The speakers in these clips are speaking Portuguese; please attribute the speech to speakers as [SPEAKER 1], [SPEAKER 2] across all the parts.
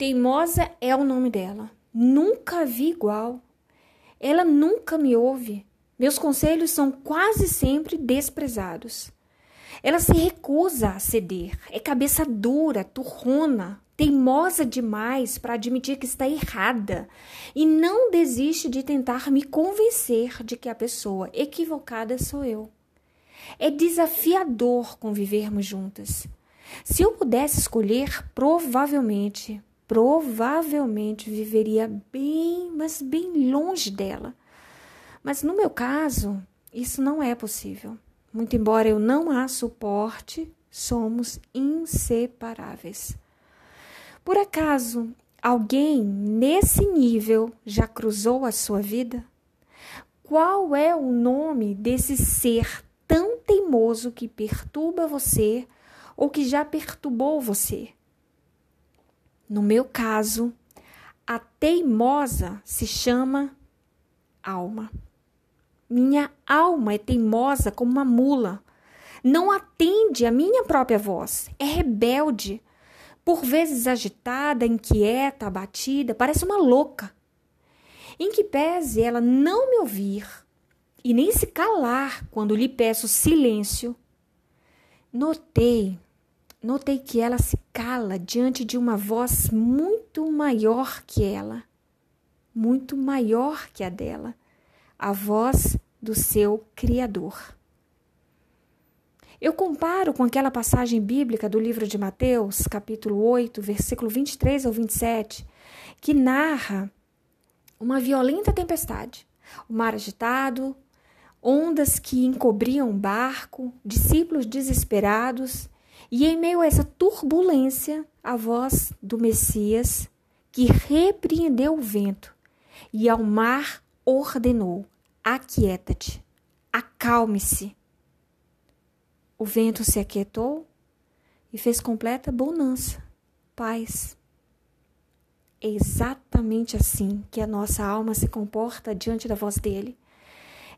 [SPEAKER 1] Teimosa é o nome dela. Nunca vi igual. Ela nunca me ouve. Meus conselhos são quase sempre desprezados. Ela se recusa a ceder, é cabeça dura, turrona, teimosa demais para admitir que está errada e não desiste de tentar me convencer de que a pessoa equivocada sou eu. É desafiador convivermos juntas. Se eu pudesse escolher, provavelmente, provavelmente viveria bem, mas bem longe dela. Mas no meu caso, isso não é possível. Muito embora eu não a suporte, somos inseparáveis. Por acaso alguém nesse nível já cruzou a sua vida? Qual é o nome desse ser tão teimoso que perturba você ou que já perturbou você? No meu caso, a teimosa se chama alma. Minha alma é teimosa como uma mula. Não atende à minha própria voz. É rebelde. Por vezes agitada, inquieta, abatida, parece uma louca. Em que pese ela não me ouvir e nem se calar quando lhe peço silêncio, notei, notei que ela se cala diante de uma voz muito maior que ela, muito maior que a dela a voz do seu Criador. Eu comparo com aquela passagem bíblica do livro de Mateus, capítulo 8, versículo 23 ao 27, que narra uma violenta tempestade, o mar agitado, ondas que encobriam o barco, discípulos desesperados, e em meio a essa turbulência, a voz do Messias que repreendeu o vento e ao mar ordenou: Aquieta-te, acalme-se. O vento se aquietou e fez completa bonança, paz. É exatamente assim que a nossa alma se comporta diante da voz dele.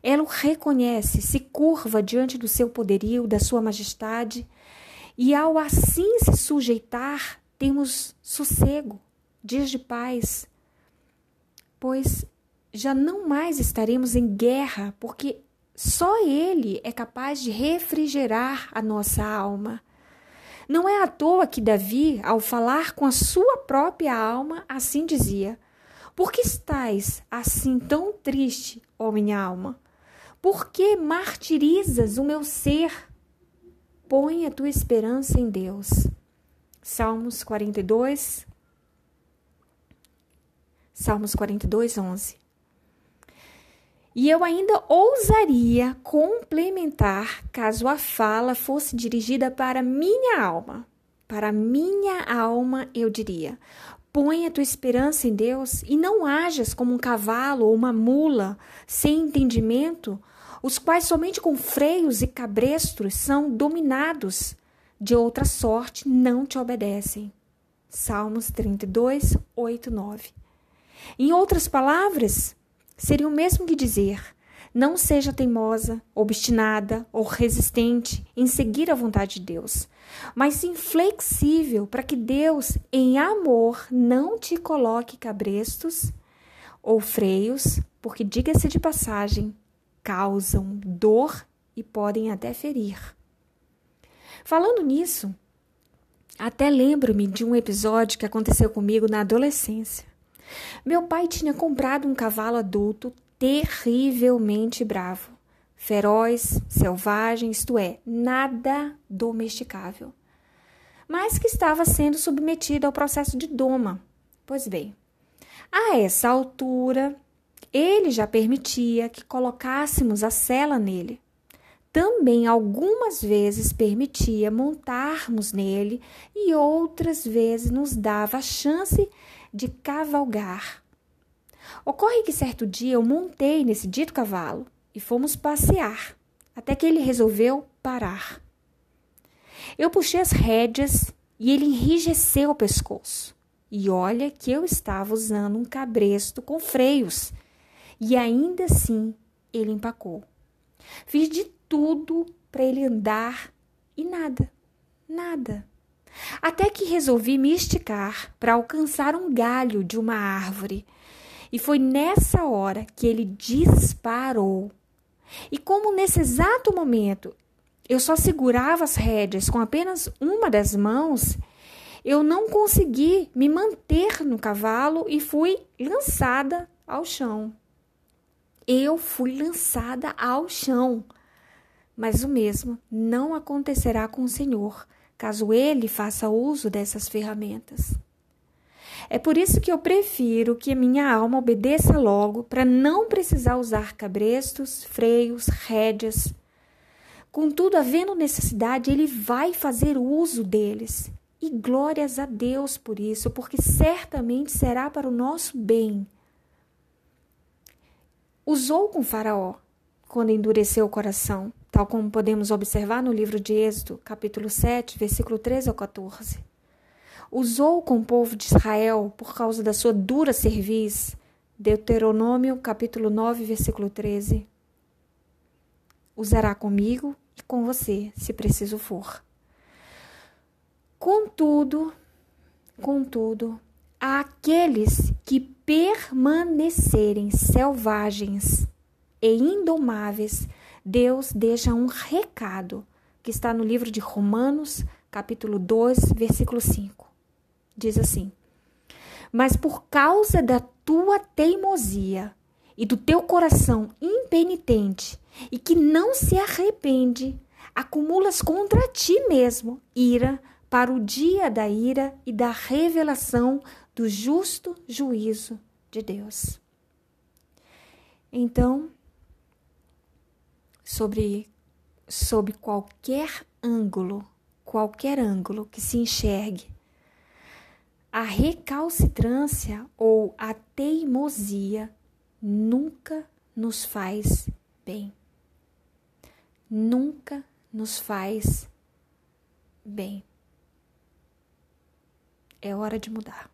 [SPEAKER 1] Ela o reconhece, se curva diante do seu poderio, da sua majestade, e ao assim se sujeitar, temos sossego, dias de paz, pois já não mais estaremos em guerra, porque só Ele é capaz de refrigerar a nossa alma. Não é à toa que Davi, ao falar com a sua própria alma, assim dizia: Por que estás assim tão triste, ó minha alma? Por que martirizas o meu ser? Põe a tua esperança em Deus. Salmos 42, Salmos 42, 11. E eu ainda ousaria complementar caso a fala fosse dirigida para minha alma. Para minha alma, eu diria: põe a tua esperança em Deus e não hajas como um cavalo ou uma mula sem entendimento, os quais somente com freios e cabrestos são dominados, de outra sorte não te obedecem. Salmos 32, 8, 9. Em outras palavras, seria o mesmo que dizer: não seja teimosa, obstinada ou resistente em seguir a vontade de Deus, mas inflexível para que Deus, em amor, não te coloque cabrestos ou freios, porque, diga-se de passagem, causam dor e podem até ferir. Falando nisso, até lembro-me de um episódio que aconteceu comigo na adolescência. Meu pai tinha comprado um cavalo adulto terrivelmente bravo, feroz, selvagem, isto é, nada domesticável, mas que estava sendo submetido ao processo de doma. Pois bem, a essa altura, ele já permitia que colocássemos a cela nele. Também algumas vezes permitia montarmos nele e outras vezes nos dava a chance de cavalgar. Ocorre que certo dia eu montei nesse dito cavalo e fomos passear, até que ele resolveu parar. Eu puxei as rédeas e ele enrijeceu o pescoço. E olha que eu estava usando um cabresto com freios. E ainda assim ele empacou. Fiz de tudo para ele andar e nada, nada. até que resolvi me esticar para alcançar um galho de uma árvore. E foi nessa hora que ele disparou. E como nesse exato momento eu só segurava as rédeas com apenas uma das mãos, eu não consegui me manter no cavalo e fui lançada ao chão. Eu fui lançada ao chão. Mas o mesmo não acontecerá com o Senhor, caso ele faça uso dessas ferramentas. É por isso que eu prefiro que minha alma obedeça logo, para não precisar usar cabrestos, freios, rédeas. Contudo, havendo necessidade, ele vai fazer uso deles. E glórias a Deus por isso, porque certamente será para o nosso bem. Usou com Faraó quando endureceu o coração, tal como podemos observar no livro de Êxodo, capítulo 7, versículo 13 ao 14. Usou com o povo de Israel por causa da sua dura cerviz, Deuteronômio, capítulo 9, versículo 13. Usará comigo e com você, se preciso for. Contudo, contudo, aqueles que permanecerem selvagens e indomáveis, Deus deixa um recado que está no livro de Romanos, capítulo 2, versículo 5. Diz assim: Mas por causa da tua teimosia e do teu coração impenitente e que não se arrepende, acumulas contra ti mesmo ira para o dia da ira e da revelação do justo juízo de Deus. Então, sobre, sobre qualquer ângulo, qualquer ângulo que se enxergue, a recalcitrância ou a teimosia nunca nos faz bem. Nunca nos faz bem. É hora de mudar.